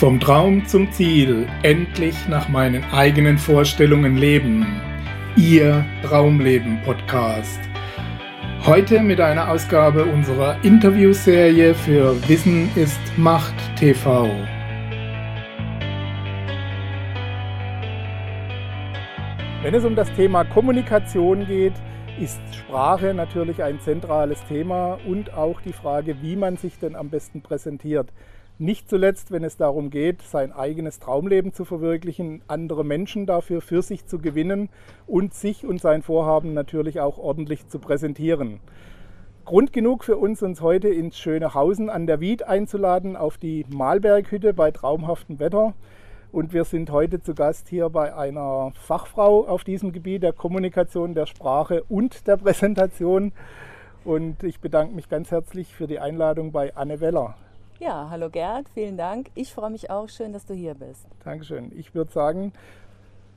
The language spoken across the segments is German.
Vom Traum zum Ziel, endlich nach meinen eigenen Vorstellungen leben. Ihr Traumleben Podcast. Heute mit einer Ausgabe unserer Interviewserie für Wissen ist Macht TV. Wenn es um das Thema Kommunikation geht, ist Sprache natürlich ein zentrales Thema und auch die Frage, wie man sich denn am besten präsentiert. Nicht zuletzt, wenn es darum geht, sein eigenes Traumleben zu verwirklichen, andere Menschen dafür für sich zu gewinnen und sich und sein Vorhaben natürlich auch ordentlich zu präsentieren. Grund genug für uns, uns heute ins schöne Hausen an der Wied einzuladen, auf die Malberghütte bei traumhaftem Wetter. Und wir sind heute zu Gast hier bei einer Fachfrau auf diesem Gebiet der Kommunikation, der Sprache und der Präsentation. Und ich bedanke mich ganz herzlich für die Einladung bei Anne Weller. Ja, hallo Gerd, vielen Dank. Ich freue mich auch. Schön, dass du hier bist. Dankeschön. Ich würde sagen,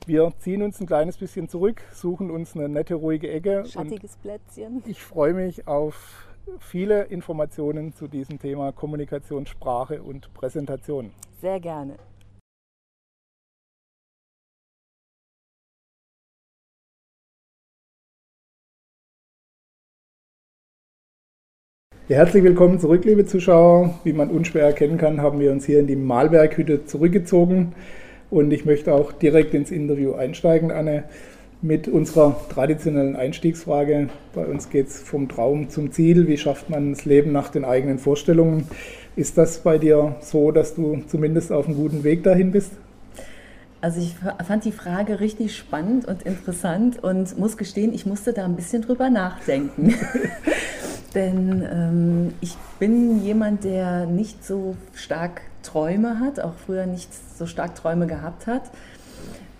wir ziehen uns ein kleines bisschen zurück, suchen uns eine nette, ruhige Ecke. Schattiges Plätzchen. Ich freue mich auf viele Informationen zu diesem Thema Kommunikation, Sprache und Präsentation. Sehr gerne. Ja, herzlich willkommen zurück, liebe Zuschauer. Wie man unschwer erkennen kann, haben wir uns hier in die Malberghütte zurückgezogen. Und ich möchte auch direkt ins Interview einsteigen, Anne, mit unserer traditionellen Einstiegsfrage. Bei uns geht es vom Traum zum Ziel. Wie schafft man das Leben nach den eigenen Vorstellungen? Ist das bei dir so, dass du zumindest auf einem guten Weg dahin bist? Also ich fand die Frage richtig spannend und interessant und muss gestehen, ich musste da ein bisschen drüber nachdenken. Denn ähm, ich bin jemand, der nicht so stark Träume hat, auch früher nicht so stark Träume gehabt hat.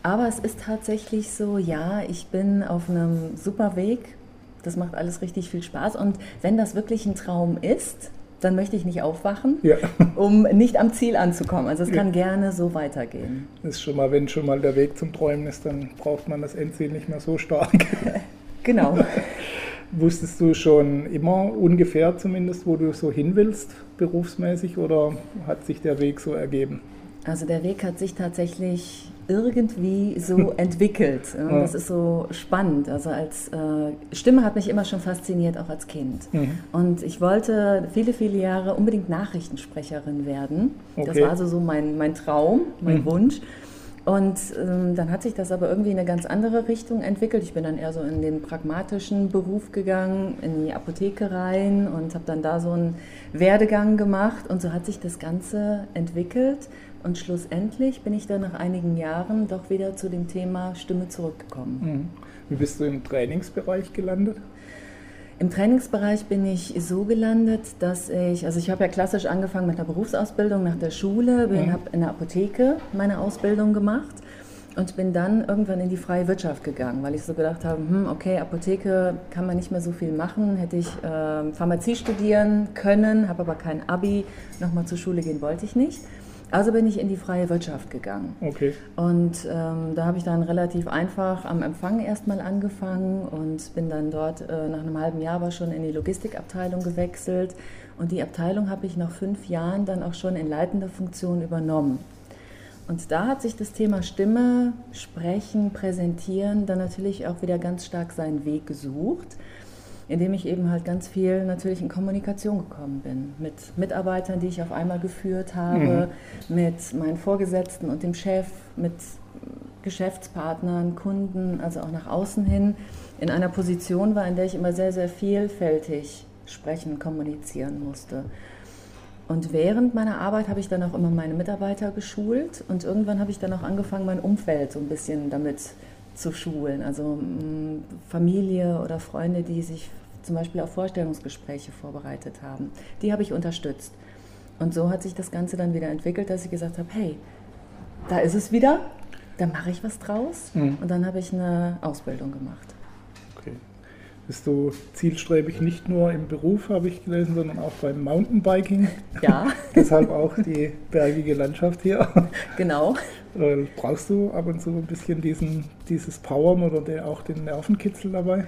Aber es ist tatsächlich so, ja, ich bin auf einem super Weg. Das macht alles richtig viel Spaß. Und wenn das wirklich ein Traum ist, dann möchte ich nicht aufwachen, ja. um nicht am Ziel anzukommen. Also es kann ja. gerne so weitergehen. Das ist schon mal, wenn schon mal der Weg zum Träumen ist, dann braucht man das Endziel nicht mehr so stark. genau. Wusstest du schon immer ungefähr zumindest, wo du so hin willst, berufsmäßig, oder hat sich der Weg so ergeben? Also der Weg hat sich tatsächlich irgendwie so entwickelt. Ja. Das ist so spannend. Also als äh, Stimme hat mich immer schon fasziniert, auch als Kind. Mhm. Und ich wollte viele, viele Jahre unbedingt Nachrichtensprecherin werden. Okay. Das war also so mein, mein Traum, mein mhm. Wunsch. Und ähm, dann hat sich das aber irgendwie in eine ganz andere Richtung entwickelt. Ich bin dann eher so in den pragmatischen Beruf gegangen, in die Apotheke rein und habe dann da so einen Werdegang gemacht. Und so hat sich das Ganze entwickelt. Und schlussendlich bin ich dann nach einigen Jahren doch wieder zu dem Thema Stimme zurückgekommen. Mhm. Wie bist du im Trainingsbereich gelandet? Im Trainingsbereich bin ich so gelandet, dass ich, also ich habe ja klassisch angefangen mit einer Berufsausbildung nach der Schule, bin, mhm. habe in der Apotheke meine Ausbildung gemacht und bin dann irgendwann in die freie Wirtschaft gegangen, weil ich so gedacht habe, hm, okay, Apotheke kann man nicht mehr so viel machen, hätte ich äh, Pharmazie studieren können, habe aber kein Abi, nochmal zur Schule gehen wollte ich nicht. Also bin ich in die freie Wirtschaft gegangen. Okay. Und ähm, da habe ich dann relativ einfach am Empfang erstmal angefangen und bin dann dort äh, nach einem halben Jahr aber schon in die Logistikabteilung gewechselt. Und die Abteilung habe ich nach fünf Jahren dann auch schon in leitender Funktion übernommen. Und da hat sich das Thema Stimme, Sprechen, Präsentieren dann natürlich auch wieder ganz stark seinen Weg gesucht indem ich eben halt ganz viel natürlich in Kommunikation gekommen bin. Mit Mitarbeitern, die ich auf einmal geführt habe, mhm. mit meinen Vorgesetzten und dem Chef, mit Geschäftspartnern, Kunden, also auch nach außen hin, in einer Position war, in der ich immer sehr, sehr vielfältig sprechen, kommunizieren musste. Und während meiner Arbeit habe ich dann auch immer meine Mitarbeiter geschult und irgendwann habe ich dann auch angefangen, mein Umfeld so ein bisschen damit zu schulen. Also Familie oder Freunde, die sich zum Beispiel auf Vorstellungsgespräche vorbereitet haben, die habe ich unterstützt. Und so hat sich das Ganze dann wieder entwickelt, dass ich gesagt habe, hey, da ist es wieder, da mache ich was draus. Mhm. Und dann habe ich eine Ausbildung gemacht bist du zielstrebig nicht nur im Beruf, habe ich gelesen, sondern auch beim Mountainbiking. Ja. Deshalb auch die bergige Landschaft hier. Genau. Äh, brauchst du ab und zu ein bisschen diesen, dieses Powern oder der, auch den Nervenkitzel dabei?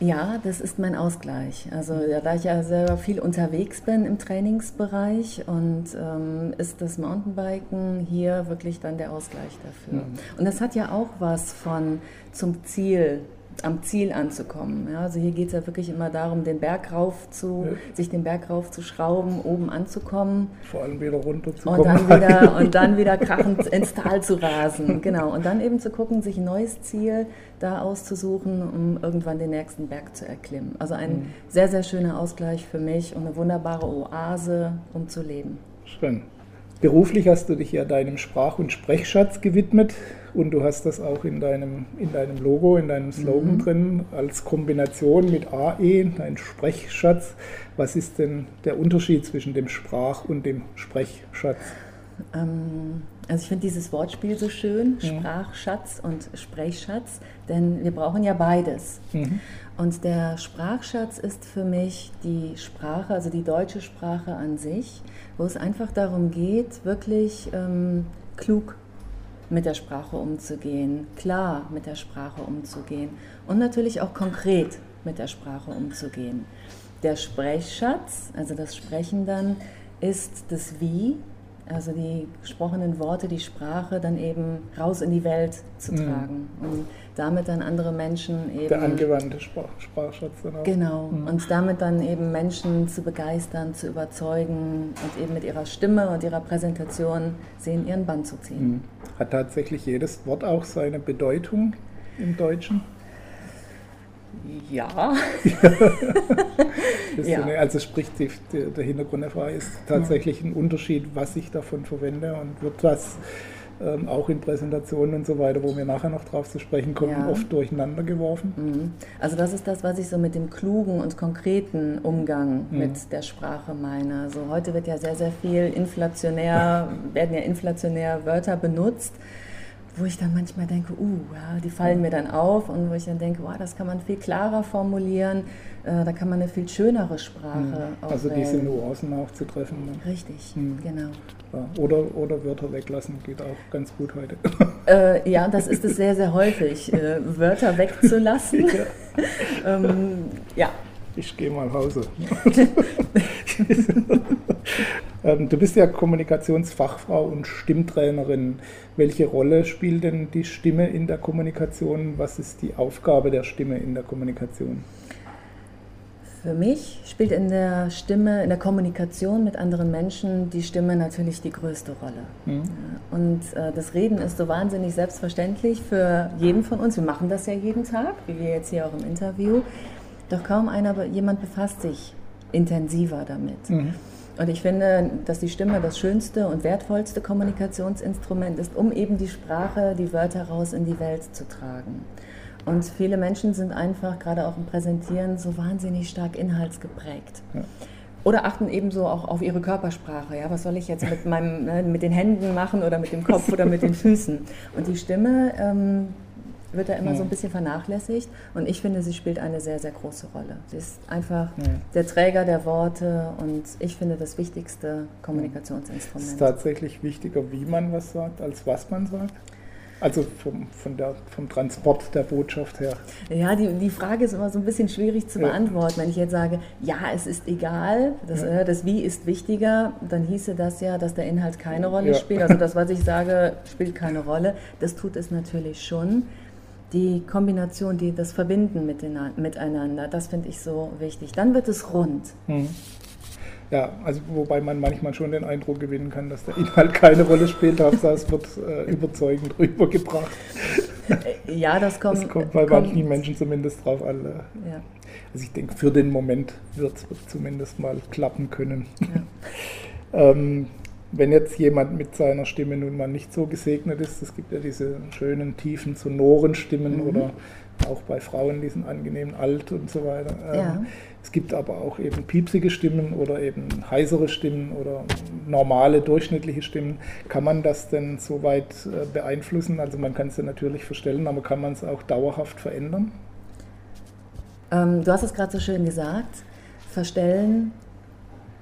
Ja, das ist mein Ausgleich. Also ja, da ich ja selber viel unterwegs bin im Trainingsbereich und ähm, ist das Mountainbiken hier wirklich dann der Ausgleich dafür. Mhm. Und das hat ja auch was von zum Ziel am Ziel anzukommen. Ja, also hier geht es ja wirklich immer darum, den Berg rauf zu, ja. sich den Berg rauf zu schrauben, oben anzukommen. Vor allem wieder runter zu und kommen. Dann wieder, und dann wieder krachend ins Tal zu rasen. Genau. Und dann eben zu gucken, sich ein neues Ziel da auszusuchen, um irgendwann den nächsten Berg zu erklimmen. Also ein mhm. sehr, sehr schöner Ausgleich für mich und eine wunderbare Oase, um zu leben. Schön. Beruflich hast du dich ja deinem Sprach- und Sprechschatz gewidmet und du hast das auch in deinem, in deinem Logo, in deinem Slogan mhm. drin, als Kombination mit AE, dein Sprechschatz. Was ist denn der Unterschied zwischen dem Sprach- und dem Sprechschatz? Ähm, also ich finde dieses Wortspiel so schön, mhm. Sprachschatz und Sprechschatz, denn wir brauchen ja beides. Mhm. Und der Sprachschatz ist für mich die Sprache, also die deutsche Sprache an sich, wo es einfach darum geht, wirklich ähm, klug mit der Sprache umzugehen, klar mit der Sprache umzugehen und natürlich auch konkret mit der Sprache umzugehen. Der Sprechschatz, also das Sprechen dann, ist das Wie, also die gesprochenen Worte, die Sprache dann eben raus in die Welt zu mhm. tragen mhm. und damit dann andere Menschen eben. Der angewandte Sprach, Sprachschatz dann auch. Genau. Mhm. Und damit dann eben Menschen zu begeistern, zu überzeugen und eben mit ihrer Stimme und ihrer Präsentation sie in ihren Bann zu ziehen. Mhm. Hat tatsächlich jedes Wort auch seine Bedeutung im Deutschen? Ja. ja. Eine, also sprich, die, der Hintergrund der Frage ist tatsächlich ein Unterschied, was ich davon verwende und wird das ähm, auch in Präsentationen und so weiter, wo wir nachher noch drauf zu sprechen kommen, ja. oft durcheinander geworfen. Mhm. Also das ist das, was ich so mit dem klugen und konkreten Umgang mhm. mit der Sprache meine. Also heute wird ja sehr, sehr viel inflationär, werden ja inflationär Wörter benutzt wo ich dann manchmal denke, uh, ja, die fallen mir dann auf und wo ich dann denke, wow, das kann man viel klarer formulieren, äh, da kann man eine viel schönere Sprache mhm. Also diese Nuancen auch zu treffen. Ne? Richtig, mhm. genau. Ja, oder, oder Wörter weglassen geht auch ganz gut heute. Äh, ja, das ist es sehr, sehr häufig, äh, Wörter wegzulassen. ja. ähm, ja. Ich gehe mal Hause. Ähm, du bist ja Kommunikationsfachfrau und Stimmtrainerin. Welche Rolle spielt denn die Stimme in der Kommunikation? Was ist die Aufgabe der Stimme in der Kommunikation? Für mich spielt in der Stimme, in der Kommunikation mit anderen Menschen die Stimme natürlich die größte Rolle. Mhm. Und äh, das Reden ist so wahnsinnig selbstverständlich für jeden von uns. Wir machen das ja jeden Tag, wie wir jetzt hier auch im Interview. Doch kaum einer, jemand befasst sich intensiver damit. Mhm. Und ich finde, dass die Stimme das schönste und wertvollste Kommunikationsinstrument ist, um eben die Sprache, die Wörter raus in die Welt zu tragen. Und viele Menschen sind einfach, gerade auch im Präsentieren, so wahnsinnig stark inhaltsgeprägt. Ja. Oder achten ebenso auch auf ihre Körpersprache. Ja, was soll ich jetzt mit, meinem, ne, mit den Händen machen oder mit dem Kopf oder mit den Füßen? Und die Stimme ähm, wird da immer ja. so ein bisschen vernachlässigt. Und ich finde, sie spielt eine sehr, sehr große Rolle. Sie ist einfach ja. der Träger der Worte und ich finde das wichtigste Kommunikationsinstrument. Es ist tatsächlich wichtiger, wie man was sagt, als was man sagt? Also vom, der, vom Transport der Botschaft her. Ja, die, die Frage ist immer so ein bisschen schwierig zu ja. beantworten. Wenn ich jetzt sage, ja, es ist egal, das, ja. äh, das Wie ist wichtiger, dann hieße das ja, dass der Inhalt keine Rolle ja. spielt. Also das, was ich sage, spielt keine Rolle. Das tut es natürlich schon die Kombination, die das Verbinden miteinander, das finde ich so wichtig. Dann wird es rund. Mhm. Ja, also wobei man manchmal schon den Eindruck gewinnen kann, dass der Inhalt keine Rolle spielt, Hauptsache es wird äh, überzeugend rübergebracht. Äh, ja, das kommt. Das kommt bei kommt, manchen Menschen zumindest drauf an. Ja. Also ich denke, für den Moment wird es zumindest mal klappen können. Ja. ähm, wenn jetzt jemand mit seiner Stimme nun mal nicht so gesegnet ist, es gibt ja diese schönen, tiefen, sonoren Stimmen mhm. oder auch bei Frauen diesen angenehmen Alt und so weiter. Ähm, ja. Es gibt aber auch eben piepsige Stimmen oder eben heisere Stimmen oder normale, durchschnittliche Stimmen. Kann man das denn so weit äh, beeinflussen? Also man kann es ja natürlich verstellen, aber kann man es auch dauerhaft verändern? Ähm, du hast es gerade so schön gesagt. Verstellen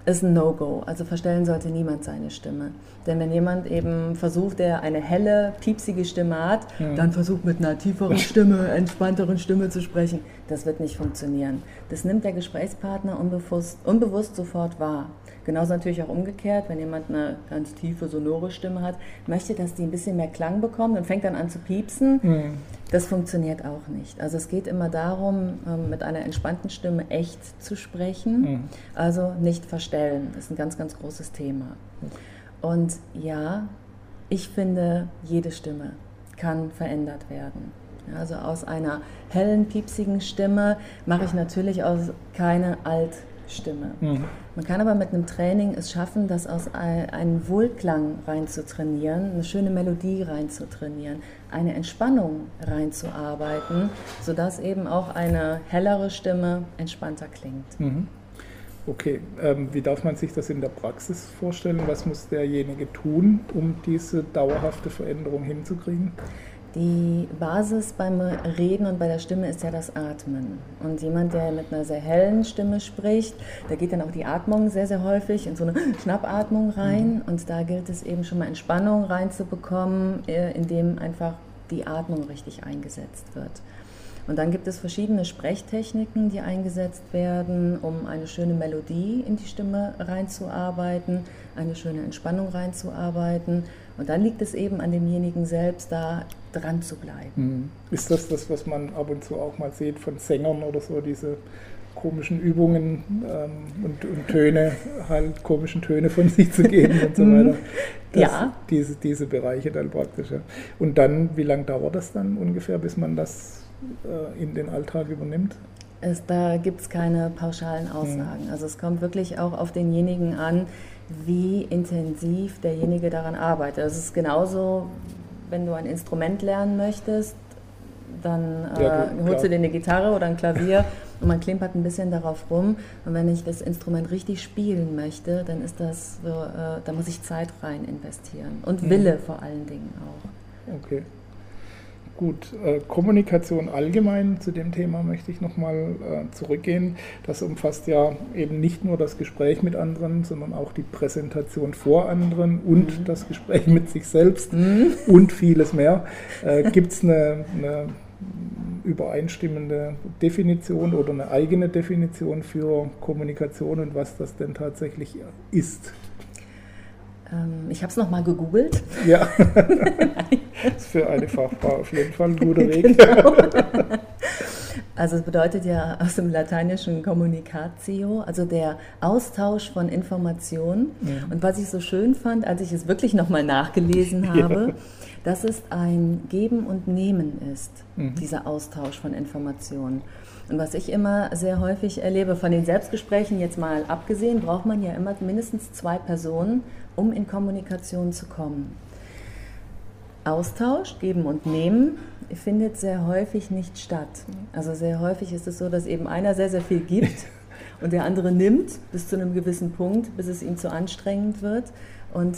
ist ein No-Go. Also verstellen sollte niemand seine Stimme. Denn wenn jemand eben versucht, der eine helle, piepsige Stimme hat, ja. dann versucht mit einer tieferen Stimme, entspannteren Stimme zu sprechen. Das wird nicht funktionieren. Das nimmt der Gesprächspartner unbewusst, unbewusst sofort wahr. Genauso natürlich auch umgekehrt, wenn jemand eine ganz tiefe, sonore Stimme hat, möchte, dass die ein bisschen mehr Klang bekommt und fängt dann an zu piepsen. Mhm. Das funktioniert auch nicht. Also es geht immer darum, ähm, mit einer entspannten Stimme echt zu sprechen, mhm. also nicht verstellen. Das ist ein ganz, ganz großes Thema. Und ja, ich finde, jede Stimme kann verändert werden. Also aus einer hellen, piepsigen Stimme mache ich natürlich aus keine alt Stimme. Mhm. Man kann aber mit einem Training es schaffen, das aus einem Wohlklang reinzutrainieren, eine schöne Melodie reinzutrainieren, eine Entspannung reinzuarbeiten, sodass eben auch eine hellere Stimme entspannter klingt. Mhm. Okay, ähm, wie darf man sich das in der Praxis vorstellen? Was muss derjenige tun, um diese dauerhafte Veränderung hinzukriegen? Die Basis beim Reden und bei der Stimme ist ja das Atmen. Und jemand, der mit einer sehr hellen Stimme spricht, da geht dann auch die Atmung sehr, sehr häufig in so eine Schnappatmung rein. Mhm. Und da gilt es eben schon mal Entspannung reinzubekommen, äh, indem einfach die Atmung richtig eingesetzt wird. Und dann gibt es verschiedene Sprechtechniken, die eingesetzt werden, um eine schöne Melodie in die Stimme reinzuarbeiten, eine schöne Entspannung reinzuarbeiten. Und dann liegt es eben an demjenigen selbst, da dran zu bleiben. Mhm. Ist das das, was man ab und zu auch mal sieht von Sängern oder so, diese komischen Übungen ähm, und, und, Töne, halt komischen Töne von sich zu geben und so mhm. weiter. Das, ja. Diese, diese Bereiche dann praktisch. Ja. Und dann, wie lange dauert das dann ungefähr, bis man das äh, in den Alltag übernimmt? Es, da gibt es keine pauschalen Aussagen. Mhm. Also es kommt wirklich auch auf denjenigen an, wie intensiv derjenige daran arbeitet. Das ist genauso, wenn du ein Instrument lernen möchtest, dann äh, ja, holst du dir eine Gitarre oder ein Klavier und man klimpert ein bisschen darauf rum. Und wenn ich das Instrument richtig spielen möchte, dann ist das so, äh, da muss ich Zeit rein investieren und mhm. Wille vor allen Dingen auch. Okay. Gut, äh, Kommunikation allgemein, zu dem Thema möchte ich nochmal äh, zurückgehen. Das umfasst ja eben nicht nur das Gespräch mit anderen, sondern auch die Präsentation vor anderen und mhm. das Gespräch mit sich selbst mhm. und vieles mehr. Äh, Gibt es eine, eine übereinstimmende Definition oder eine eigene Definition für Kommunikation und was das denn tatsächlich ist? Ähm, ich habe es nochmal gegoogelt. Ja, das ist für eine Fachfrau auf jeden Fall ein guter Weg. Genau. Also es bedeutet ja aus dem lateinischen Communicatio, also der Austausch von Informationen. Ja. Und was ich so schön fand, als ich es wirklich nochmal nachgelesen habe, ja. dass es ein Geben und Nehmen ist, mhm. dieser Austausch von Informationen. Und was ich immer sehr häufig erlebe, von den Selbstgesprächen jetzt mal abgesehen, braucht man ja immer mindestens zwei Personen, um in Kommunikation zu kommen. Austausch, geben und nehmen, findet sehr häufig nicht statt. Also sehr häufig ist es so, dass eben einer sehr, sehr viel gibt und der andere nimmt bis zu einem gewissen Punkt, bis es ihm zu anstrengend wird und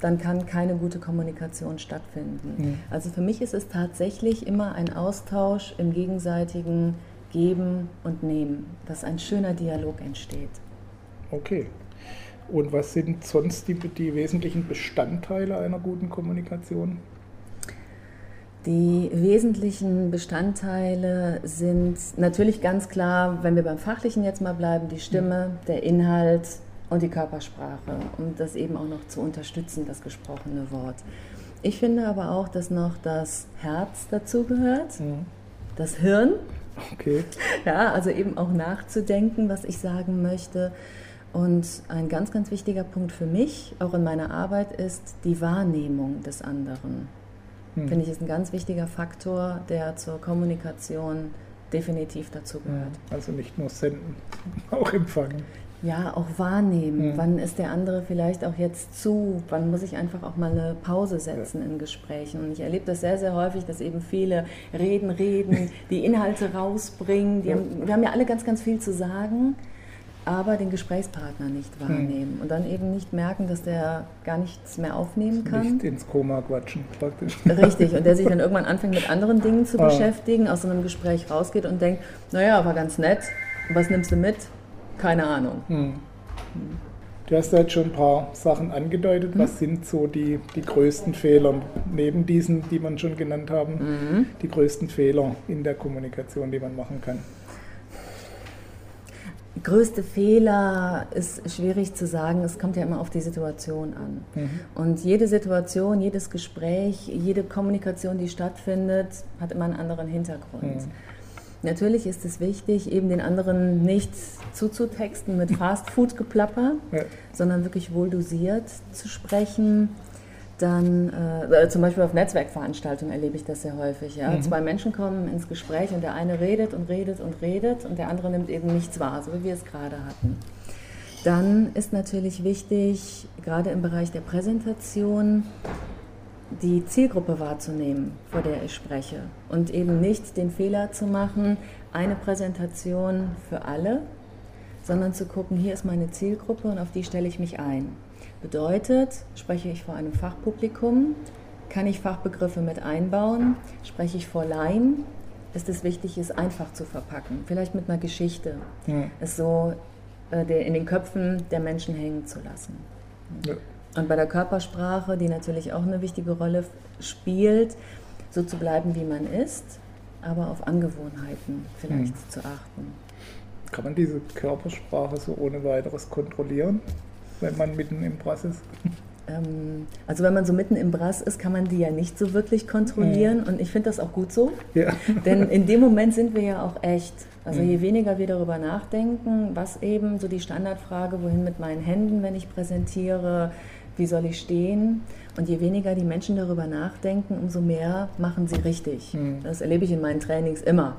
dann kann keine gute Kommunikation stattfinden. Mhm. Also für mich ist es tatsächlich immer ein Austausch im gegenseitigen Geben und Nehmen, dass ein schöner Dialog entsteht. Okay. Und was sind sonst die, die wesentlichen Bestandteile einer guten Kommunikation? Die wesentlichen Bestandteile sind natürlich ganz klar, wenn wir beim Fachlichen jetzt mal bleiben, die Stimme, der Inhalt und die Körpersprache, um das eben auch noch zu unterstützen, das gesprochene Wort. Ich finde aber auch, dass noch das Herz dazugehört, mhm. das Hirn. Okay. Ja, also eben auch nachzudenken, was ich sagen möchte. Und ein ganz, ganz wichtiger Punkt für mich, auch in meiner Arbeit, ist die Wahrnehmung des anderen. Hm. Finde ich, ist ein ganz wichtiger Faktor, der zur Kommunikation definitiv dazu gehört. Also nicht nur senden, auch empfangen. Ja, auch wahrnehmen. Mhm. Wann ist der andere vielleicht auch jetzt zu? Wann muss ich einfach auch mal eine Pause setzen ja. in Gesprächen? Und ich erlebe das sehr, sehr häufig, dass eben viele reden, reden, die Inhalte rausbringen. Die ja. haben, wir haben ja alle ganz, ganz viel zu sagen aber den Gesprächspartner nicht hm. wahrnehmen hm. und dann eben nicht merken, dass der gar nichts mehr aufnehmen kann. Nicht ins Koma quatschen, praktisch. Richtig, und der sich dann irgendwann anfängt mit anderen Dingen zu ah. beschäftigen, aus so einem Gespräch rausgeht und denkt, naja, war ganz nett, was nimmst du mit? Keine Ahnung. Hm. Du hast ja jetzt schon ein paar Sachen angedeutet. Mhm. Was sind so die, die größten Fehler, neben diesen, die man schon genannt haben, mhm. die größten Fehler in der Kommunikation, die man machen kann? Größte Fehler ist schwierig zu sagen. Es kommt ja immer auf die Situation an. Mhm. Und jede Situation, jedes Gespräch, jede Kommunikation, die stattfindet, hat immer einen anderen Hintergrund. Mhm. Natürlich ist es wichtig, eben den anderen nicht zuzutexten mit Fastfood-Geplapper, ja. sondern wirklich wohl dosiert zu sprechen. Dann äh, zum Beispiel auf Netzwerkveranstaltungen erlebe ich das sehr häufig. Ja? Mhm. Zwei Menschen kommen ins Gespräch und der eine redet und redet und redet und der andere nimmt eben nichts wahr, so wie wir es gerade hatten. Dann ist natürlich wichtig, gerade im Bereich der Präsentation, die Zielgruppe wahrzunehmen, vor der ich spreche. Und eben nicht den Fehler zu machen, eine Präsentation für alle, sondern zu gucken, hier ist meine Zielgruppe und auf die stelle ich mich ein. Bedeutet, spreche ich vor einem Fachpublikum, kann ich Fachbegriffe mit einbauen, spreche ich vor Laien, ist es wichtig, es einfach zu verpacken, vielleicht mit einer Geschichte, ja. es so äh, in den Köpfen der Menschen hängen zu lassen. Ja. Und bei der Körpersprache, die natürlich auch eine wichtige Rolle spielt, so zu bleiben, wie man ist, aber auf Angewohnheiten vielleicht hm. zu achten. Kann man diese Körpersprache so ohne weiteres kontrollieren, wenn man mitten im Brass ist? Ähm, also wenn man so mitten im Brass ist, kann man die ja nicht so wirklich kontrollieren hm. und ich finde das auch gut so, ja. denn in dem Moment sind wir ja auch echt. Also hm. je weniger wir darüber nachdenken, was eben so die Standardfrage, wohin mit meinen Händen, wenn ich präsentiere, wie soll ich stehen? Und je weniger die Menschen darüber nachdenken, umso mehr machen sie richtig. Mhm. Das erlebe ich in meinen Trainings immer.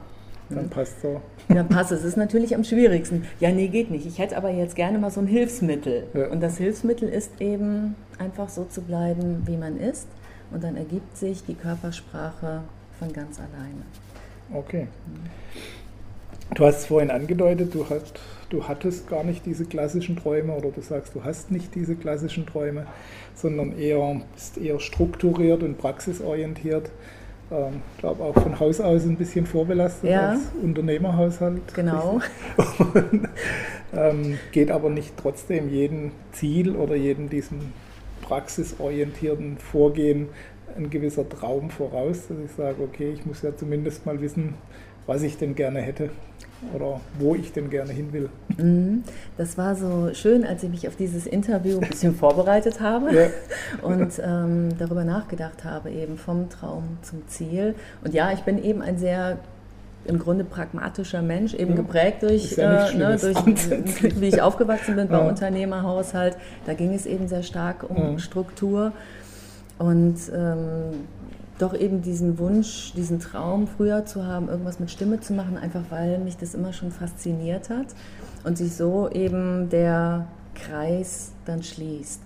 Dann passt so. Dann passt es. Es ist natürlich am schwierigsten. Ja, nee, geht nicht. Ich hätte aber jetzt gerne mal so ein Hilfsmittel. Ja. Und das Hilfsmittel ist eben einfach so zu bleiben, wie man ist. Und dann ergibt sich die Körpersprache von ganz alleine. Okay. Du hast es vorhin angedeutet, du hast du hattest gar nicht diese klassischen Träume oder du sagst, du hast nicht diese klassischen Träume, sondern eher, bist eher strukturiert und praxisorientiert. Ich ähm, glaube auch von Haus aus ein bisschen vorbelastet ja. als Unternehmerhaushalt. Genau. Und, ähm, geht aber nicht trotzdem jedem Ziel oder jedem diesem praxisorientierten Vorgehen ein gewisser Traum voraus, dass ich sage, okay, ich muss ja zumindest mal wissen, was ich denn gerne hätte oder wo ich denn gerne hin will. Mhm. Das war so schön, als ich mich auf dieses Interview ein bisschen vorbereitet habe ja. und ähm, darüber nachgedacht habe, eben vom Traum zum Ziel. Und ja, ich bin eben ein sehr im Grunde pragmatischer Mensch, eben geprägt durch, ja äh, ne, durch wie ich aufgewachsen bin beim ja. Unternehmerhaushalt. Da ging es eben sehr stark um Struktur. Und ähm, doch eben diesen Wunsch, diesen Traum früher zu haben, irgendwas mit Stimme zu machen, einfach weil mich das immer schon fasziniert hat und sich so eben der Kreis dann schließt.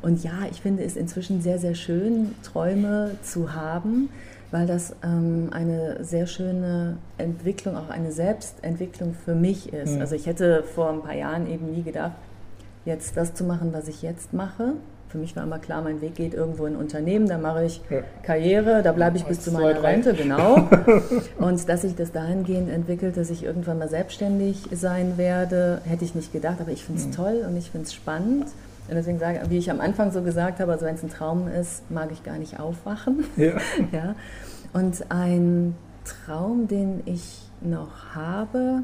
Und ja, ich finde es inzwischen sehr, sehr schön, Träume zu haben, weil das ähm, eine sehr schöne Entwicklung, auch eine Selbstentwicklung für mich ist. Mhm. Also ich hätte vor ein paar Jahren eben nie gedacht, jetzt das zu machen, was ich jetzt mache, für mich war immer klar, mein Weg geht irgendwo in ein Unternehmen, da mache ich ja. Karriere, da bleibe ich bis zu meiner Rente, genau. Und dass sich das dahingehend entwickelt, dass ich irgendwann mal selbstständig sein werde, hätte ich nicht gedacht, aber ich finde es mhm. toll und ich finde es spannend. Und deswegen sage ich, wie ich am Anfang so gesagt habe, also wenn es ein Traum ist, mag ich gar nicht aufwachen. Ja. ja. Und ein Traum, den ich noch habe,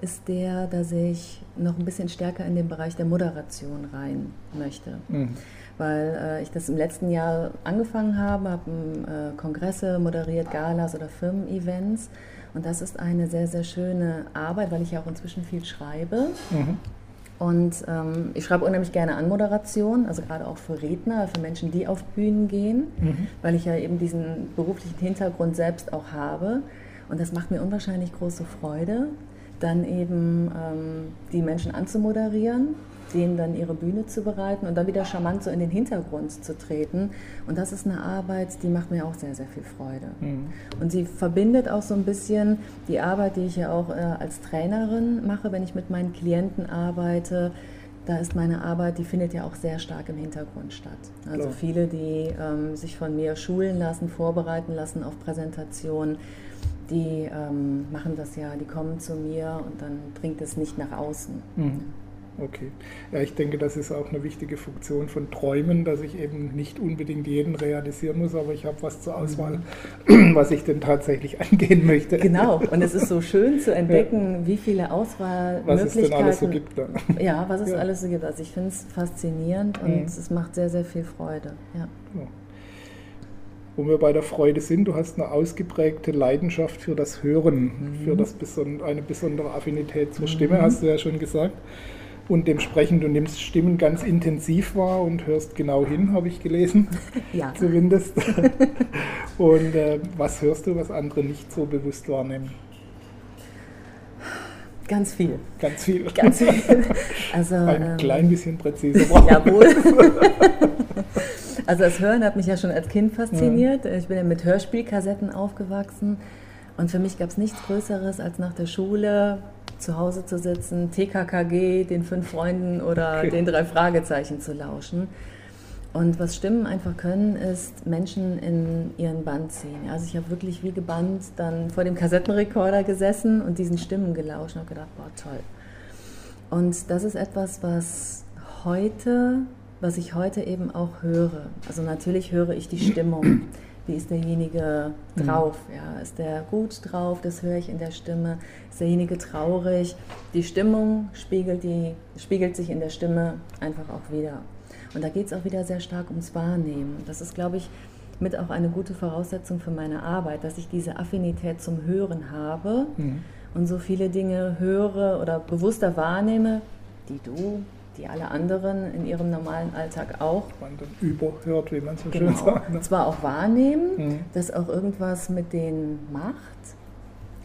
ist der, dass ich noch ein bisschen stärker in den Bereich der Moderation rein möchte. Mhm weil äh, ich das im letzten Jahr angefangen habe, habe äh, Kongresse moderiert, Galas oder Firmen-Events. Und das ist eine sehr, sehr schöne Arbeit, weil ich ja auch inzwischen viel schreibe. Mhm. Und ähm, ich schreibe unheimlich gerne Anmoderation, also gerade auch für Redner, für Menschen, die auf Bühnen gehen, mhm. weil ich ja eben diesen beruflichen Hintergrund selbst auch habe. Und das macht mir unwahrscheinlich große Freude, dann eben ähm, die Menschen anzumoderieren denen dann ihre Bühne zu bereiten und dann wieder charmant so in den Hintergrund zu treten. Und das ist eine Arbeit, die macht mir auch sehr, sehr viel Freude. Mhm. Und sie verbindet auch so ein bisschen die Arbeit, die ich ja auch äh, als Trainerin mache, wenn ich mit meinen Klienten arbeite. Da ist meine Arbeit, die findet ja auch sehr stark im Hintergrund statt. Also Klar. viele, die ähm, sich von mir schulen lassen, vorbereiten lassen auf Präsentationen, die ähm, machen das ja, die kommen zu mir und dann bringt es nicht nach außen. Mhm. Okay. Ja, ich denke, das ist auch eine wichtige Funktion von Träumen, dass ich eben nicht unbedingt jeden realisieren muss, aber ich habe was zur Auswahl, mhm. was ich denn tatsächlich angehen möchte. Genau, und es ist so schön zu entdecken, ja. wie viele Auswahlmöglichkeiten. Was es denn alles so gibt. Dann. Ja, was es ja. alles so gibt. Also ich finde es faszinierend und mhm. es macht sehr, sehr viel Freude. Ja. ja wo wir bei der Freude sind, du hast eine ausgeprägte Leidenschaft für das Hören, mhm. für das eine besondere Affinität zur Stimme, mhm. hast du ja schon gesagt. Und dementsprechend, du nimmst Stimmen ganz intensiv wahr und hörst genau hin, habe ich gelesen. Ja. Zumindest. und äh, was hörst du, was andere nicht so bewusst wahrnehmen? Ganz viel. Ganz viel. Ganz viel. Also, Ein ähm, klein bisschen präziser. Jawohl. Also das Hören hat mich ja schon als Kind fasziniert. Ich bin ja mit Hörspielkassetten aufgewachsen. Und für mich gab es nichts Größeres, als nach der Schule zu Hause zu sitzen, TKKG, den fünf Freunden oder okay. den drei Fragezeichen zu lauschen. Und was Stimmen einfach können, ist Menschen in ihren Band ziehen. Also ich habe wirklich wie gebannt dann vor dem Kassettenrekorder gesessen und diesen Stimmen gelauscht und habe gedacht, boah, toll. Und das ist etwas, was heute was ich heute eben auch höre. Also natürlich höre ich die Stimmung. Wie ist derjenige mhm. drauf? Ja, ist der gut drauf? Das höre ich in der Stimme. Ist derjenige traurig? Die Stimmung spiegelt, die, spiegelt sich in der Stimme einfach auch wieder. Und da geht es auch wieder sehr stark ums Wahrnehmen. Das ist, glaube ich, mit auch eine gute Voraussetzung für meine Arbeit, dass ich diese Affinität zum Hören habe mhm. und so viele Dinge höre oder bewusster wahrnehme, die du die alle anderen in ihrem normalen Alltag auch. Man dann überhört, wie man so genau. schön sagt. Ne? Zwar auch wahrnehmen, mhm. dass auch irgendwas mit denen macht,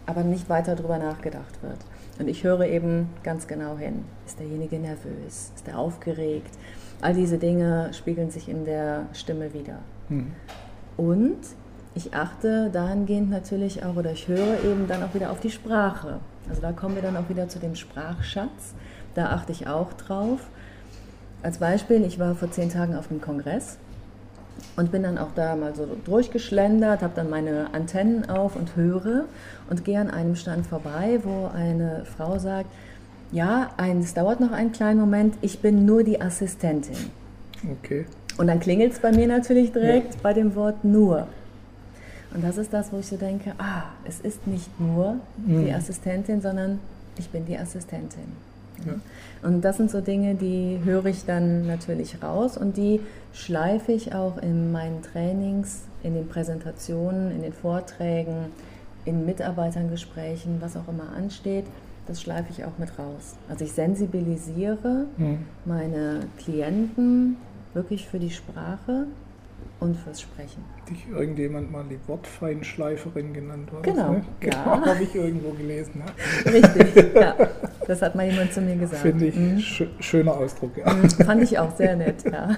aber nicht weiter darüber nachgedacht wird. Und ich höre eben ganz genau hin. Ist derjenige nervös? Ist er aufgeregt? All diese Dinge spiegeln sich in der Stimme wieder. Mhm. Und ich achte dahingehend natürlich auch, oder ich höre eben dann auch wieder auf die Sprache. Also da kommen wir dann auch wieder zu dem Sprachschatz da achte ich auch drauf. Als Beispiel, ich war vor zehn Tagen auf dem Kongress und bin dann auch da mal so durchgeschlendert, habe dann meine Antennen auf und höre und gehe an einem Stand vorbei, wo eine Frau sagt, ja, es dauert noch einen kleinen Moment, ich bin nur die Assistentin. Okay. Und dann klingelt es bei mir natürlich direkt ja. bei dem Wort nur. Und das ist das, wo ich so denke, ah, es ist nicht nur mhm. die Assistentin, sondern ich bin die Assistentin. Ja. Und das sind so Dinge, die höre ich dann natürlich raus und die schleife ich auch in meinen Trainings, in den Präsentationen, in den Vorträgen, in Mitarbeitergesprächen, was auch immer ansteht. Das schleife ich auch mit raus. Also ich sensibilisiere mhm. meine Klienten wirklich für die Sprache und fürs Sprechen. Dich irgendjemand mal die Wortfeinschleiferin genannt war Genau, ne? genau ja. habe ich irgendwo gelesen. Ja. Richtig, ja. Das hat mal jemand zu mir gesagt. Finde ich mhm. sch schöner Ausdruck, ja. Mhm, fand ich auch sehr nett, ja.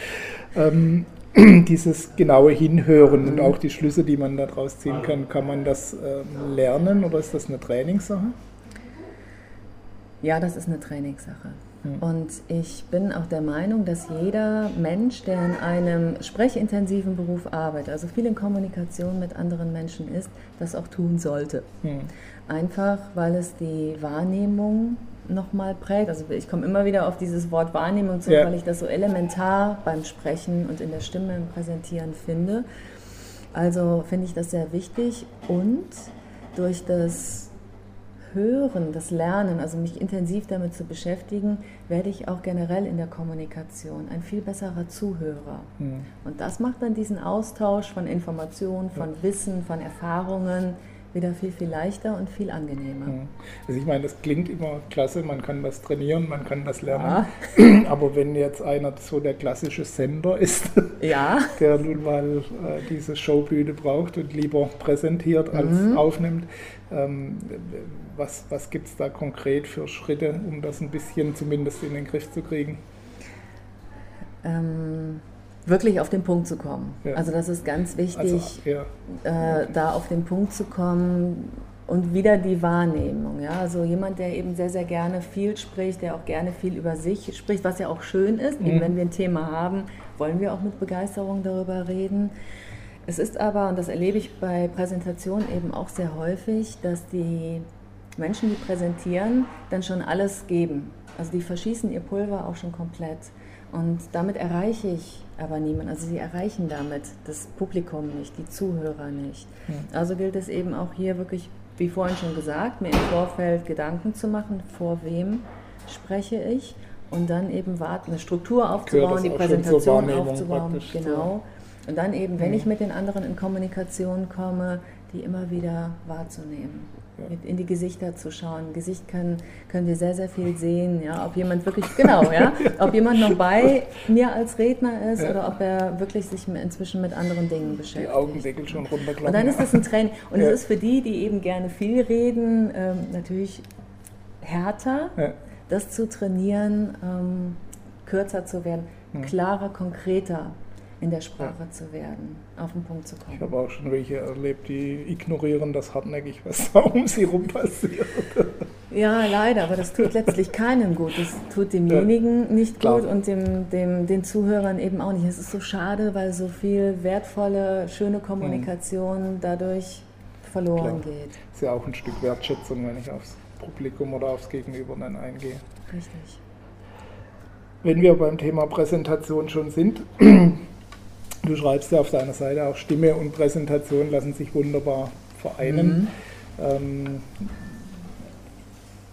ähm, dieses genaue Hinhören und auch die Schlüsse, die man daraus ziehen kann, kann man das ähm, lernen oder ist das eine Trainingssache? Ja, das ist eine Trainingssache. Und ich bin auch der Meinung, dass jeder Mensch, der in einem sprechintensiven Beruf arbeitet, also viel in Kommunikation mit anderen Menschen ist, das auch tun sollte. Mhm. Einfach, weil es die Wahrnehmung nochmal prägt. Also ich komme immer wieder auf dieses Wort Wahrnehmung zurück, ja. weil ich das so elementar beim Sprechen und in der Stimme im Präsentieren finde. Also finde ich das sehr wichtig und durch das Hören, das Lernen, also mich intensiv damit zu beschäftigen, werde ich auch generell in der Kommunikation ein viel besserer Zuhörer. Mhm. Und das macht dann diesen Austausch von Informationen, von. Wissen, von Erfahrungen wieder viel, viel leichter und viel angenehmer. Mhm. Also ich meine, das klingt immer klasse, man kann das trainieren, man kann das lernen. Ja. Aber wenn jetzt einer so der klassische Sender ist, ja. der nun mal äh, diese Showbühne braucht und lieber präsentiert als mhm. aufnimmt, ähm, was, was gibt es da konkret für Schritte, um das ein bisschen zumindest in den Griff zu kriegen? Ähm, wirklich auf den Punkt zu kommen. Ja. Also das ist ganz wichtig, also, ja. äh, da auf den Punkt zu kommen und wieder die Wahrnehmung. Ja? Also jemand, der eben sehr, sehr gerne viel spricht, der auch gerne viel über sich spricht, was ja auch schön ist. Mhm. Eben wenn wir ein Thema haben, wollen wir auch mit Begeisterung darüber reden. Es ist aber, und das erlebe ich bei Präsentationen eben auch sehr häufig, dass die Menschen, die präsentieren, dann schon alles geben. Also die verschießen ihr Pulver auch schon komplett. Und damit erreiche ich aber niemanden. Also sie erreichen damit das Publikum nicht, die Zuhörer nicht. Ja. Also gilt es eben auch hier wirklich, wie vorhin schon gesagt, mir im Vorfeld Gedanken zu machen, vor wem spreche ich und dann eben warten, eine Struktur aufzubauen, die Präsentation aufzubauen. Genau. Und dann eben, wenn ich mit den anderen in Kommunikation komme, die immer wieder wahrzunehmen in die Gesichter zu schauen. Gesicht können, können wir sehr, sehr viel sehen, ja, ob jemand wirklich, genau, ja, ob jemand noch bei mir als Redner ist ja. oder ob er wirklich sich inzwischen mit anderen Dingen beschäftigt. Die Augenwickel schon runterklappen. Und dann ist das ein Training. Und es ist für die, die eben gerne viel reden, ähm, natürlich härter, das zu trainieren, ähm, kürzer zu werden, klarer, konkreter in der Sprache zu werden, auf den Punkt zu kommen. Ich habe auch schon welche erlebt, die ignorieren das hartnäckig, was da um sie rum passiert. Ja, leider, aber das tut letztlich keinem gut. Das tut demjenigen ja, nicht klar. gut und dem, dem, den Zuhörern eben auch nicht. Es ist so schade, weil so viel wertvolle, schöne Kommunikation mhm. dadurch verloren klar. geht. Ist ja auch ein Stück Wertschätzung, wenn ich aufs Publikum oder aufs Gegenüber dann eingehe. Richtig. Wenn wir beim Thema Präsentation schon sind, Du schreibst ja auf deiner Seite auch, Stimme und Präsentation lassen sich wunderbar vereinen. Mhm. Ähm,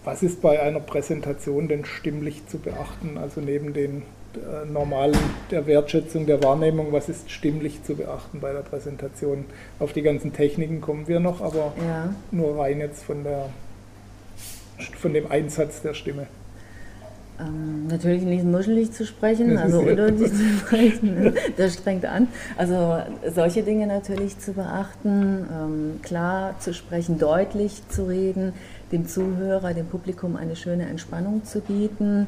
was ist bei einer Präsentation denn stimmlich zu beachten? Also neben den äh, normalen der Wertschätzung der Wahrnehmung, was ist stimmlich zu beachten bei der Präsentation? Auf die ganzen Techniken kommen wir noch, aber ja. nur rein jetzt von, der, von dem Einsatz der Stimme. Ähm, natürlich nicht nuschelig zu sprechen, also undeutlich zu sprechen, das strengt an. Also solche Dinge natürlich zu beachten, ähm, klar zu sprechen, deutlich zu reden, dem Zuhörer, dem Publikum eine schöne Entspannung zu bieten,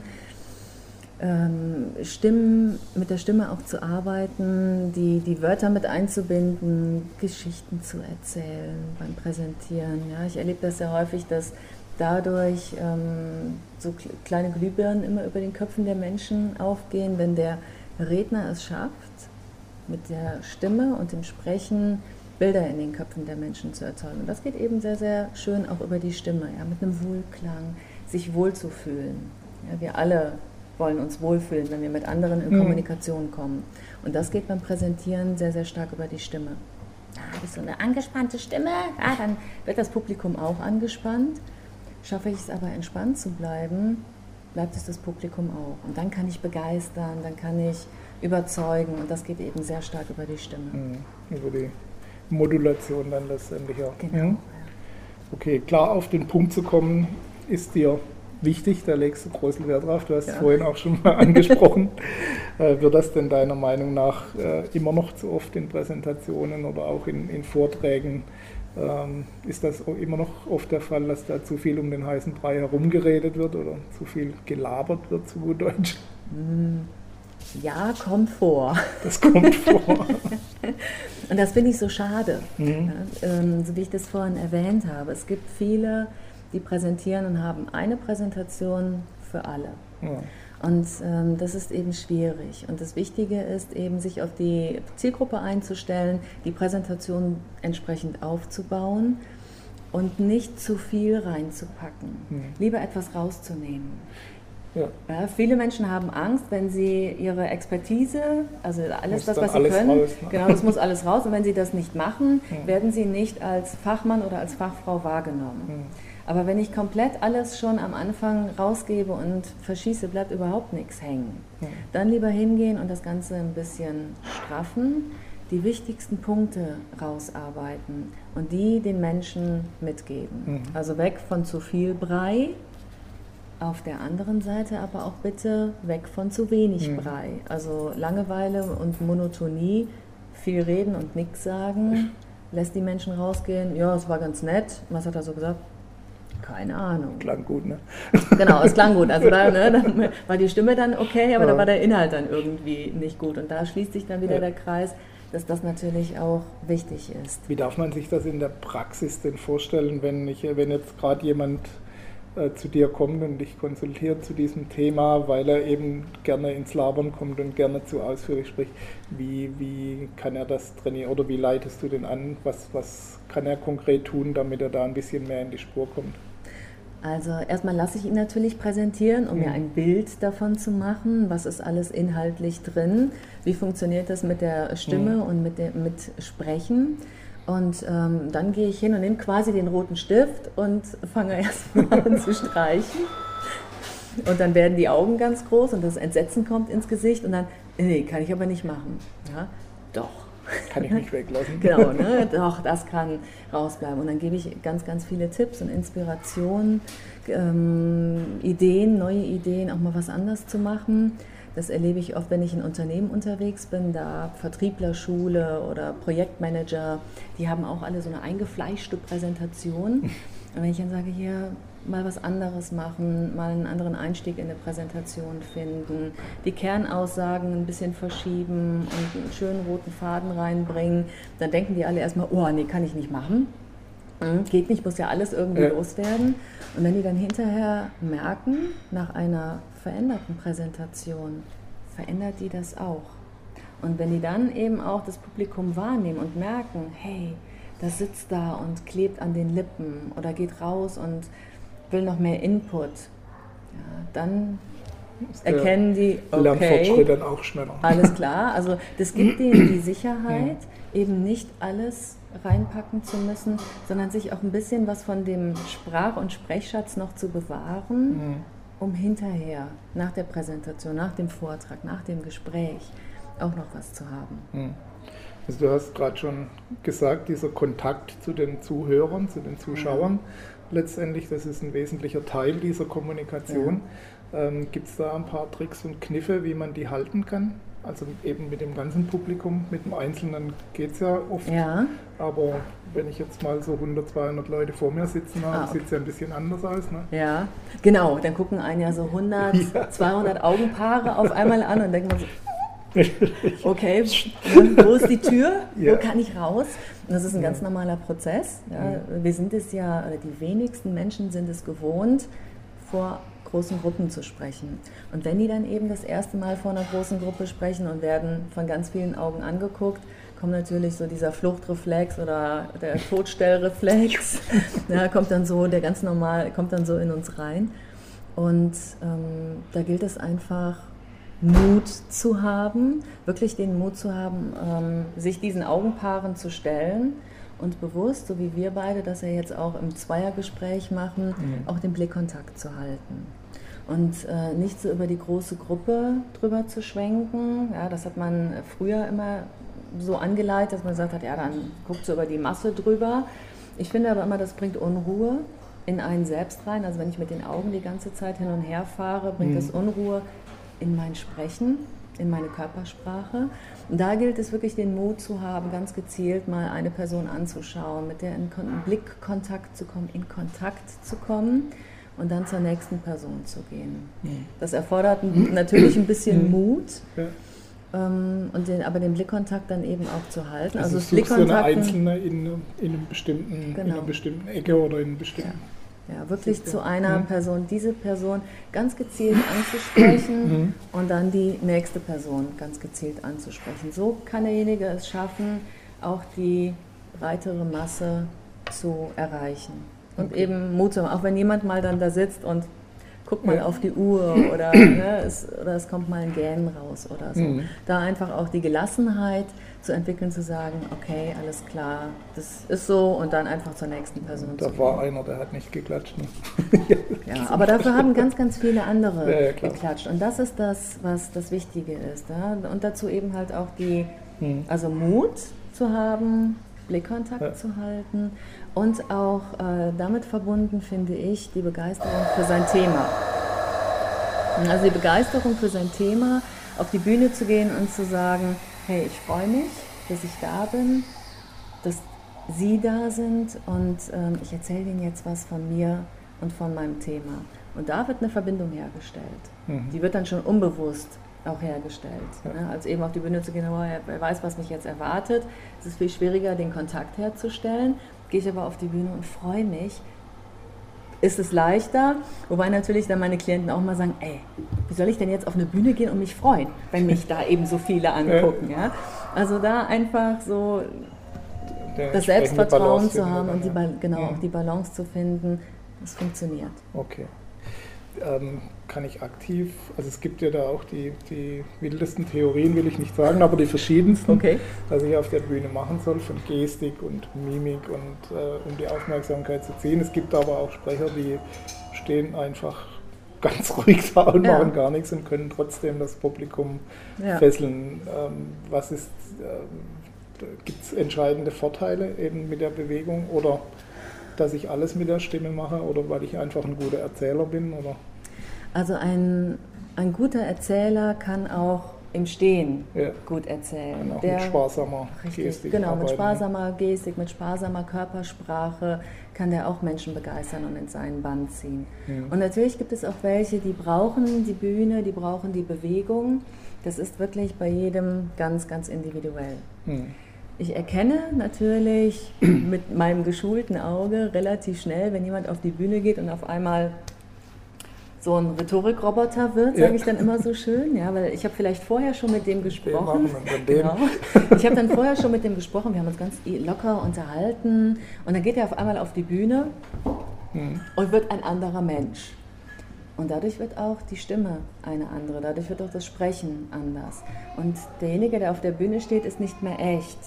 ähm, Stimmen, mit der Stimme auch zu arbeiten, die, die Wörter mit einzubinden, Geschichten zu erzählen beim Präsentieren. Ja, ich erlebe das sehr häufig, dass dadurch ähm, so kleine Glühbirnen immer über den Köpfen der Menschen aufgehen, wenn der Redner es schafft, mit der Stimme und dem Sprechen Bilder in den Köpfen der Menschen zu erzeugen. Und das geht eben sehr, sehr schön auch über die Stimme, ja, mit einem Wohlklang, sich wohlzufühlen. Ja, wir alle wollen uns wohlfühlen, wenn wir mit anderen in mhm. Kommunikation kommen. Und das geht beim Präsentieren sehr, sehr stark über die Stimme. Da habe ich so eine angespannte Stimme, ja, dann wird das Publikum auch angespannt. Schaffe ich es aber entspannt zu bleiben, bleibt es das Publikum auch. Und dann kann ich begeistern, dann kann ich überzeugen und das geht eben sehr stark über die Stimme. Mhm. Über die Modulation dann letztendlich auch. Genau. Mhm. Okay, klar auf den Punkt zu kommen, ist dir wichtig, da legst du großen Wert drauf. Du hast ja. es vorhin auch schon mal angesprochen. äh, wird das denn deiner Meinung nach äh, immer noch zu oft in Präsentationen oder auch in, in Vorträgen ist das immer noch oft der Fall, dass da zu viel um den heißen Brei herumgeredet wird oder zu viel gelabert wird, zu gut Deutsch? Hm, ja, kommt vor. Das kommt vor. Und das finde ich so schade, mhm. ja, ähm, so wie ich das vorhin erwähnt habe. Es gibt viele, die präsentieren und haben eine Präsentation für alle. Ja. Und ähm, das ist eben schwierig. Und das Wichtige ist eben, sich auf die Zielgruppe einzustellen, die Präsentation entsprechend aufzubauen und nicht zu viel reinzupacken. Mhm. Lieber etwas rauszunehmen. Ja. Ja, viele Menschen haben Angst, wenn sie ihre Expertise, also alles das, was sie können, raus, ne? genau, das muss alles raus. Und wenn sie das nicht machen, mhm. werden sie nicht als Fachmann oder als Fachfrau wahrgenommen. Mhm. Aber wenn ich komplett alles schon am Anfang rausgebe und verschieße, bleibt überhaupt nichts hängen. Dann lieber hingehen und das Ganze ein bisschen straffen, die wichtigsten Punkte rausarbeiten und die den Menschen mitgeben. Mhm. Also weg von zu viel Brei, auf der anderen Seite aber auch bitte weg von zu wenig mhm. Brei. Also Langeweile und Monotonie, viel reden und nichts sagen, lässt die Menschen rausgehen. Ja, es war ganz nett. Was hat er so gesagt? Keine Ahnung. Klang gut, ne? Genau, es klang gut. Also da ne, dann war die Stimme dann okay, aber ja. da war der Inhalt dann irgendwie nicht gut. Und da schließt sich dann wieder ja. der Kreis, dass das natürlich auch wichtig ist. Wie darf man sich das in der Praxis denn vorstellen, wenn, ich, wenn jetzt gerade jemand äh, zu dir kommt und dich konsultiert zu diesem Thema, weil er eben gerne ins Labern kommt und gerne zu ausführlich spricht. Wie, wie kann er das trainieren oder wie leitest du den an? Was, was kann er konkret tun, damit er da ein bisschen mehr in die Spur kommt? Also erstmal lasse ich ihn natürlich präsentieren, um mhm. mir ein Bild davon zu machen, was ist alles inhaltlich drin, wie funktioniert das mit der Stimme mhm. und mit, dem, mit Sprechen. Und ähm, dann gehe ich hin und nehme quasi den roten Stift und fange erstmal an zu streichen. Und dann werden die Augen ganz groß und das Entsetzen kommt ins Gesicht und dann, nee, kann ich aber nicht machen. Ja, doch. Kann ich nicht weglassen. genau, ne? doch, das kann rausbleiben. Und dann gebe ich ganz, ganz viele Tipps und Inspirationen, ähm, Ideen, neue Ideen, auch mal was anders zu machen. Das erlebe ich oft, wenn ich in Unternehmen unterwegs bin, da Vertrieblerschule oder Projektmanager, die haben auch alle so eine eingefleischte Präsentation. Und wenn ich dann sage, hier, mal was anderes machen, mal einen anderen Einstieg in eine Präsentation finden, die Kernaussagen ein bisschen verschieben und einen schönen roten Faden reinbringen, dann denken die alle erstmal, oh nee, kann ich nicht machen. Hm, geht nicht, muss ja alles irgendwie ja. loswerden. Und wenn die dann hinterher merken, nach einer veränderten Präsentation, verändert die das auch. Und wenn die dann eben auch das Publikum wahrnehmen und merken, hey, das sitzt da und klebt an den Lippen oder geht raus und will noch mehr Input, ja, dann erkennen die, okay, dann auch schneller. Alles klar, also das gibt denen die Sicherheit, eben nicht alles reinpacken zu müssen, sondern sich auch ein bisschen was von dem Sprach- und Sprechschatz noch zu bewahren, mhm. um hinterher, nach der Präsentation, nach dem Vortrag, nach dem Gespräch auch noch was zu haben. Mhm. Also du hast gerade schon gesagt, dieser Kontakt zu den Zuhörern, zu den Zuschauern, mhm. letztendlich, das ist ein wesentlicher Teil dieser Kommunikation. Ja. Ähm, Gibt es da ein paar Tricks und Kniffe, wie man die halten kann? Also eben mit dem ganzen Publikum, mit dem Einzelnen geht es ja oft. Ja. Aber wenn ich jetzt mal so 100, 200 Leute vor mir sitzen habe, ah, okay. sieht es ja ein bisschen anders aus. Ne? Ja, genau. Dann gucken einen ja so 100, ja. 200 Augenpaare auf einmal an und denken so, okay, wo ist die Tür? Ja. Wo kann ich raus? Und das ist ein ganz normaler Prozess. Ja. Wir sind es ja, oder die wenigsten Menschen sind es gewohnt, vor großen Gruppen zu sprechen. Und wenn die dann eben das erste Mal vor einer großen Gruppe sprechen und werden von ganz vielen Augen angeguckt, kommt natürlich so dieser Fluchtreflex oder der Todstellreflex, ja, kommt dann so, der ganz normal, kommt dann so in uns rein. Und ähm, da gilt es einfach, Mut zu haben, wirklich den Mut zu haben, ähm, sich diesen Augenpaaren zu stellen und bewusst, so wie wir beide das ja jetzt auch im Zweiergespräch machen, mhm. auch den Blickkontakt zu halten. Und äh, nicht so über die große Gruppe drüber zu schwenken. Ja, das hat man früher immer so angeleitet, dass man gesagt hat, ja, dann guckt so über die Masse drüber. Ich finde aber immer, das bringt Unruhe in einen selbst rein. Also wenn ich mit den Augen die ganze Zeit hin und her fahre, bringt mhm. das Unruhe in mein Sprechen, in meine Körpersprache. Und da gilt es wirklich den Mut zu haben, ganz gezielt mal eine Person anzuschauen, mit der in Blickkontakt zu kommen, in Kontakt zu kommen und dann zur nächsten Person zu gehen. Das erfordert natürlich ein bisschen Mut. Ähm, und den, aber den Blickkontakt dann eben auch zu halten. Also, also Blickkontakt. Eine einzelne in, in, einem bestimmten, genau. in einer bestimmten Ecke oder in einem bestimmten. Ja. Ja, wirklich zu einer Person, diese Person ganz gezielt anzusprechen mhm. und dann die nächste Person ganz gezielt anzusprechen. So kann derjenige es schaffen, auch die breitere Masse zu erreichen. Und okay. eben Mut zu haben, auch wenn jemand mal dann da sitzt und guckt mal ja. auf die Uhr oder, ne, es, oder es kommt mal ein Gähnen raus oder so. Mhm. Da einfach auch die Gelassenheit zu entwickeln, zu sagen, okay, alles klar, das ist so und dann einfach zur nächsten Person da zu gehen. Da war einer, der hat nicht geklatscht. Ne? ja, aber dafür haben ganz, ganz viele andere ja, ja, geklatscht und das ist das, was das Wichtige ist. Ja? Und dazu eben halt auch die, mhm. also Mut zu haben, Blickkontakt ja. zu halten und auch äh, damit verbunden finde ich die Begeisterung für sein Thema. Also die Begeisterung für sein Thema, auf die Bühne zu gehen und zu sagen, hey, ich freue mich, dass ich da bin, dass Sie da sind und ähm, ich erzähle Ihnen jetzt was von mir und von meinem Thema. Und da wird eine Verbindung hergestellt. Mhm. Die wird dann schon unbewusst auch hergestellt. Ja. Ne? Als eben auf die Bühne zu gehen, oh, wer weiß, was mich jetzt erwartet. Es ist viel schwieriger, den Kontakt herzustellen. Gehe ich aber auf die Bühne und freue mich, ist es leichter. Wobei natürlich dann meine Klienten auch mal sagen, ey, wie soll ich denn jetzt auf eine Bühne gehen und mich freuen, wenn mich da eben so viele angucken. Ja? Also da einfach so das Selbstvertrauen zu haben und die, genau, ja. die Balance zu finden. es funktioniert. Okay. Ähm, kann ich aktiv, also es gibt ja da auch die, die wildesten Theorien, will ich nicht sagen, aber die verschiedensten, okay. dass ich auf der Bühne machen soll, von Gestik und Mimik und äh, um die Aufmerksamkeit zu ziehen. Es gibt aber auch Sprecher, die stehen einfach ganz ruhig da und ja. machen gar nichts und können trotzdem das Publikum ja. fesseln. Ähm, was ist, äh, gibt es entscheidende Vorteile eben mit der Bewegung oder dass ich alles mit der Stimme mache oder weil ich einfach ein guter Erzähler bin? Oder? Also ein, ein guter Erzähler kann auch im Stehen ja. gut erzählen. Der, mit sparsamer richtig, Gestik. Genau, arbeiten. mit sparsamer Gestik, mit sparsamer Körpersprache kann der auch Menschen begeistern und in seinen Band ziehen. Ja. Und natürlich gibt es auch welche, die brauchen die Bühne, die brauchen die Bewegung. Das ist wirklich bei jedem ganz, ganz individuell. Ja. Ich erkenne natürlich mit meinem geschulten Auge relativ schnell, wenn jemand auf die Bühne geht und auf einmal so ein Rhetorikroboter wird, sage ja. ich dann immer so schön, ja, weil ich habe vielleicht vorher schon mit dem gesprochen. Genau. Ich habe dann vorher schon mit dem gesprochen, wir haben uns ganz locker unterhalten und dann geht er auf einmal auf die Bühne hm. und wird ein anderer Mensch. Und dadurch wird auch die Stimme eine andere, dadurch wird auch das Sprechen anders. Und derjenige, der auf der Bühne steht, ist nicht mehr echt.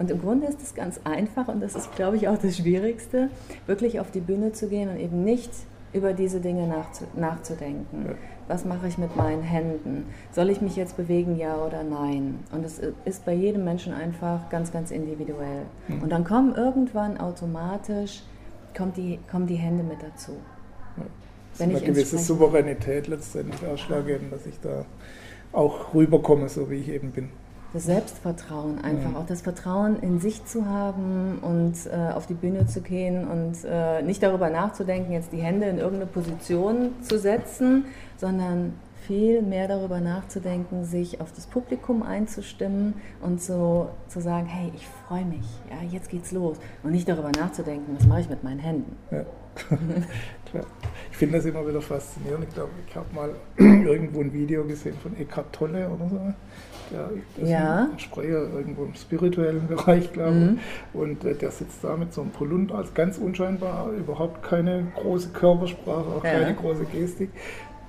Und im Grunde ist es ganz einfach und das ist, glaube ich, auch das Schwierigste, wirklich auf die Bühne zu gehen und eben nicht über diese Dinge nachzudenken. Ja. Was mache ich mit meinen Händen? Soll ich mich jetzt bewegen, ja oder nein? Und es ist bei jedem Menschen einfach ganz, ganz individuell. Mhm. Und dann kommen irgendwann automatisch, kommt die, kommen die Hände mit dazu. Ja. Das Wenn ist eine gewisse Souveränität letztendlich ausschlaggebend, dass ich da auch rüberkomme, so wie ich eben bin das Selbstvertrauen einfach, ja. auch das Vertrauen in sich zu haben und äh, auf die Bühne zu gehen und äh, nicht darüber nachzudenken, jetzt die Hände in irgendeine Position zu setzen, sondern viel mehr darüber nachzudenken, sich auf das Publikum einzustimmen und so zu sagen, hey, ich freue mich, ja, jetzt geht's los. Und nicht darüber nachzudenken, was mache ich mit meinen Händen. Ja. Ich finde das immer wieder faszinierend. Ich glaube, ich habe mal irgendwo ein Video gesehen von Eckhart Tolle oder so der ja. ein Sprecher irgendwo im spirituellen Bereich, glaube ich. Mhm. Und äh, der sitzt da mit so einem Polunder, als ganz unscheinbar, überhaupt keine große Körpersprache, auch ja. keine große Gestik.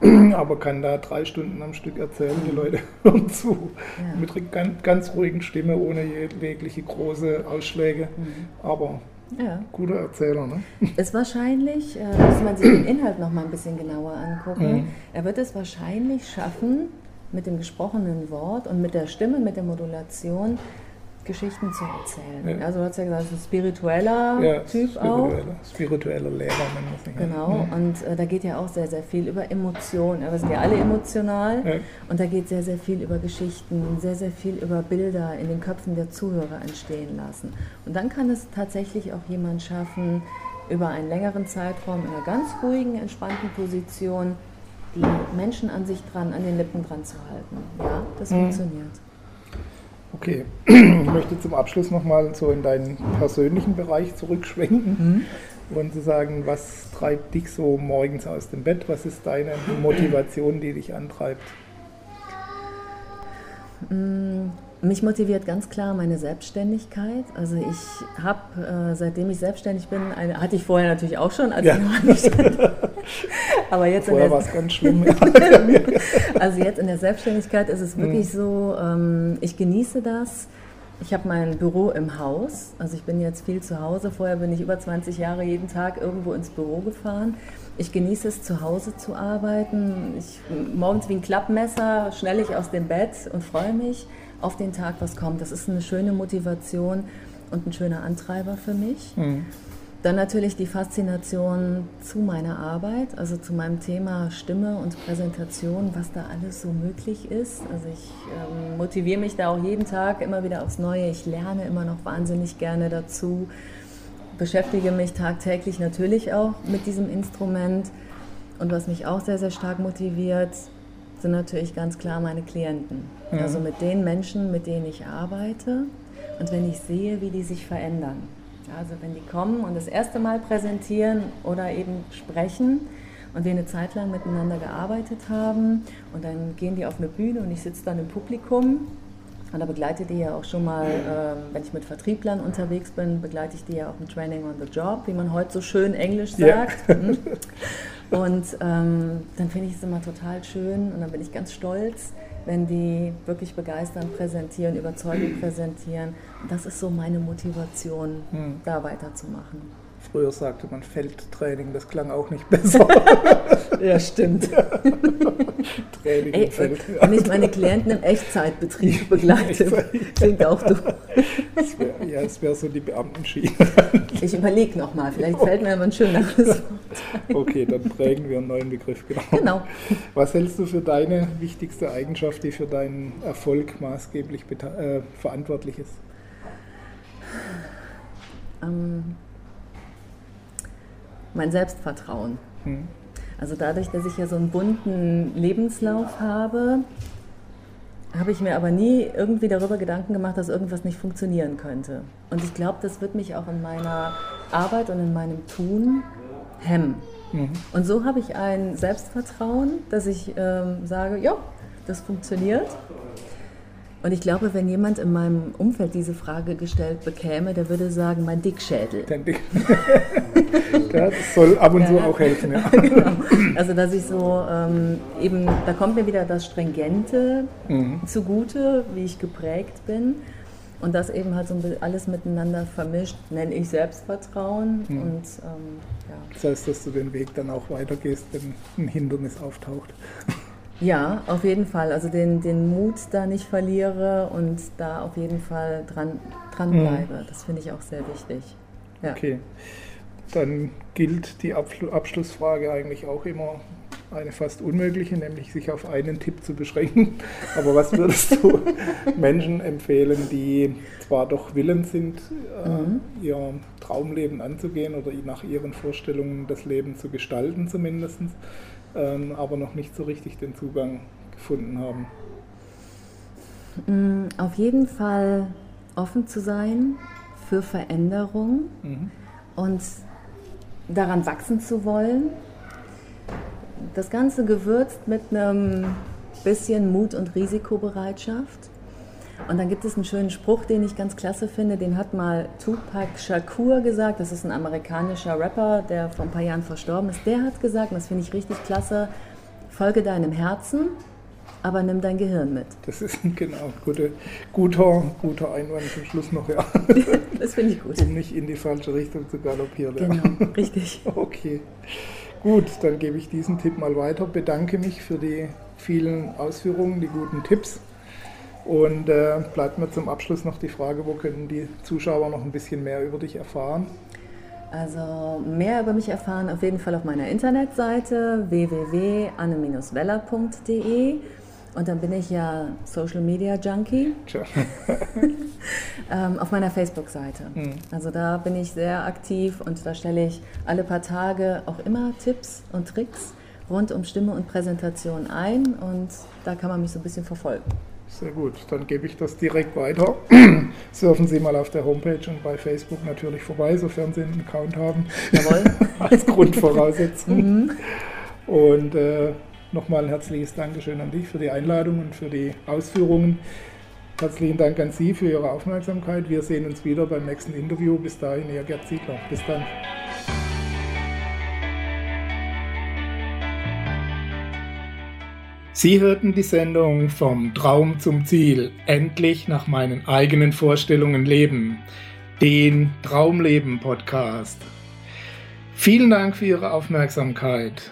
Aber kann da drei Stunden am Stück erzählen, die Leute hören zu. Ja. Mit einer ganz, ganz ruhigen Stimme, ohne jegliche große Ausschläge. Mhm. Aber ja. Guter Erzähler, ne? Ist wahrscheinlich, äh, muss man sich den Inhalt noch mal ein bisschen genauer angucken. Mhm. Er wird es wahrscheinlich schaffen, mit dem gesprochenen Wort und mit der Stimme, mit der Modulation Geschichten zu erzählen. Ja. Also du hast ja gesagt, ein spiritueller ja, Typ spiritueller, auch. Spiritueller Lehrer, wenn man es nicht Genau, ja. und äh, da geht ja auch sehr, sehr viel über Emotionen. Wir sind ja alle emotional und da geht sehr, sehr viel über Geschichten, sehr, sehr viel über Bilder in den Köpfen der Zuhörer entstehen lassen. Und dann kann es tatsächlich auch jemand schaffen, über einen längeren Zeitraum in einer ganz ruhigen, entspannten Position die Menschen an sich dran, an den Lippen dran zu halten. Ja, das mhm. funktioniert. Okay, ich möchte zum Abschluss nochmal so in deinen persönlichen Bereich zurückschwenken mhm. und zu sagen, was treibt dich so morgens aus dem Bett? Was ist deine Motivation, die dich antreibt? Mhm mich motiviert ganz klar meine Selbstständigkeit. Also ich habe, äh, seitdem ich selbstständig bin, eine, hatte ich vorher natürlich auch schon, als ja. ich noch nicht Aber jetzt vorher war es ganz schlimm. also jetzt in der Selbstständigkeit ist es wirklich mhm. so, ähm, ich genieße das. Ich habe mein Büro im Haus, also ich bin jetzt viel zu Hause. Vorher bin ich über 20 Jahre jeden Tag irgendwo ins Büro gefahren. Ich genieße es, zu Hause zu arbeiten. Ich, morgens wie ein Klappmesser schnell ich aus dem Bett und freue mich auf den Tag, was kommt. Das ist eine schöne Motivation und ein schöner Antreiber für mich. Mhm. Dann natürlich die Faszination zu meiner Arbeit, also zu meinem Thema Stimme und Präsentation, was da alles so möglich ist. Also ich ähm, motiviere mich da auch jeden Tag immer wieder aufs Neue. Ich lerne immer noch wahnsinnig gerne dazu, beschäftige mich tagtäglich natürlich auch mit diesem Instrument. Und was mich auch sehr, sehr stark motiviert, sind natürlich ganz klar meine Klienten. Mhm. Also mit den Menschen, mit denen ich arbeite und wenn ich sehe, wie die sich verändern. Also wenn die kommen und das erste Mal präsentieren oder eben sprechen und wir eine Zeit lang miteinander gearbeitet haben und dann gehen die auf eine Bühne und ich sitze dann im Publikum Und da begleite die ja auch schon mal, ähm, wenn ich mit Vertrieblern unterwegs bin, begleite ich die ja auch mit Training on the Job, wie man heute so schön Englisch sagt. Ja. Hm? Und ähm, dann finde ich es immer total schön und dann bin ich ganz stolz, wenn die wirklich begeistern präsentieren, überzeugend präsentieren. Das ist so meine Motivation, hm. da weiterzumachen. Früher sagte man Feldtraining, das klang auch nicht besser. ja, stimmt. Training Ey, Feld. Wenn ich meine Klienten im Echtzeitbetrieb begleite, klingt auch du. Das wär, ja, es wäre so die Beamtenschiene. Ich überlege nochmal, vielleicht fällt mir aber ein schöneres Wort. Okay, dann prägen wir einen neuen Begriff. Genau. genau. Was hältst du für deine wichtigste Eigenschaft, die für deinen Erfolg maßgeblich äh, verantwortlich ist? Ähm, mein Selbstvertrauen. Hm. Also dadurch, dass ich ja so einen bunten Lebenslauf habe, habe ich mir aber nie irgendwie darüber Gedanken gemacht, dass irgendwas nicht funktionieren könnte. Und ich glaube, das wird mich auch in meiner Arbeit und in meinem Tun hemmen. Mhm. Und so habe ich ein Selbstvertrauen, dass ich ähm, sage, ja, das funktioniert. Und ich glaube, wenn jemand in meinem Umfeld diese Frage gestellt bekäme, der würde sagen, mein Dickschädel. Dein Dick. das soll ab und ja. zu auch helfen. Ja. genau. Also, dass ich so ähm, eben, da kommt mir wieder das Stringente mhm. zugute, wie ich geprägt bin. Und das eben halt so alles miteinander vermischt, nenne ich Selbstvertrauen. Mhm. Und, ähm, ja. Das heißt, dass du den Weg dann auch weitergehst, wenn ein Hindernis auftaucht. Ja, auf jeden Fall. Also den, den Mut da nicht verliere und da auf jeden Fall dran, dran mhm. bleibe. Mhm. Das finde ich auch sehr wichtig. Ja. Okay. Dann gilt die Abschlussfrage eigentlich auch immer eine fast unmögliche, nämlich sich auf einen Tipp zu beschränken. Aber was würdest du Menschen empfehlen, die zwar doch willens sind, äh, mhm. ihr Traumleben anzugehen oder nach ihren Vorstellungen das Leben zu gestalten zumindest, ähm, aber noch nicht so richtig den Zugang gefunden haben? Mm, auf jeden Fall offen zu sein für Veränderung mhm. und daran wachsen zu wollen. Das Ganze gewürzt mit einem bisschen Mut und Risikobereitschaft. Und dann gibt es einen schönen Spruch, den ich ganz klasse finde, den hat mal Tupac Shakur gesagt, das ist ein amerikanischer Rapper, der vor ein paar Jahren verstorben ist. Der hat gesagt, und das finde ich richtig klasse, folge deinem Herzen, aber nimm dein Gehirn mit. Das ist genau gute, guter, guter Einwand zum Schluss noch, ja. das finde ich gut. Um nicht in die falsche Richtung zu galoppieren. Genau, richtig. Okay. Gut, dann gebe ich diesen Tipp mal weiter. Bedanke mich für die vielen Ausführungen, die guten Tipps. Und äh, bleibt mir zum Abschluss noch die Frage, wo können die Zuschauer noch ein bisschen mehr über dich erfahren? Also mehr über mich erfahren auf jeden Fall auf meiner Internetseite www.anne-weller.de und dann bin ich ja Social Media Junkie ähm, auf meiner Facebook-Seite. Mhm. Also da bin ich sehr aktiv und da stelle ich alle paar Tage auch immer Tipps und Tricks rund um Stimme und Präsentation ein und da kann man mich so ein bisschen verfolgen. Sehr gut, dann gebe ich das direkt weiter. Surfen Sie mal auf der Homepage und bei Facebook natürlich vorbei, sofern Sie einen Account haben. Jawohl. Als Grundvoraussetzung. mhm. Und äh, nochmal ein herzliches Dankeschön an dich für die Einladung und für die Ausführungen. Herzlichen Dank an Sie für Ihre Aufmerksamkeit. Wir sehen uns wieder beim nächsten Interview. Bis dahin, Ihr Gerd Ziegler. Bis dann. Sie hörten die Sendung Vom Traum zum Ziel, endlich nach meinen eigenen Vorstellungen leben, den Traumleben Podcast. Vielen Dank für Ihre Aufmerksamkeit.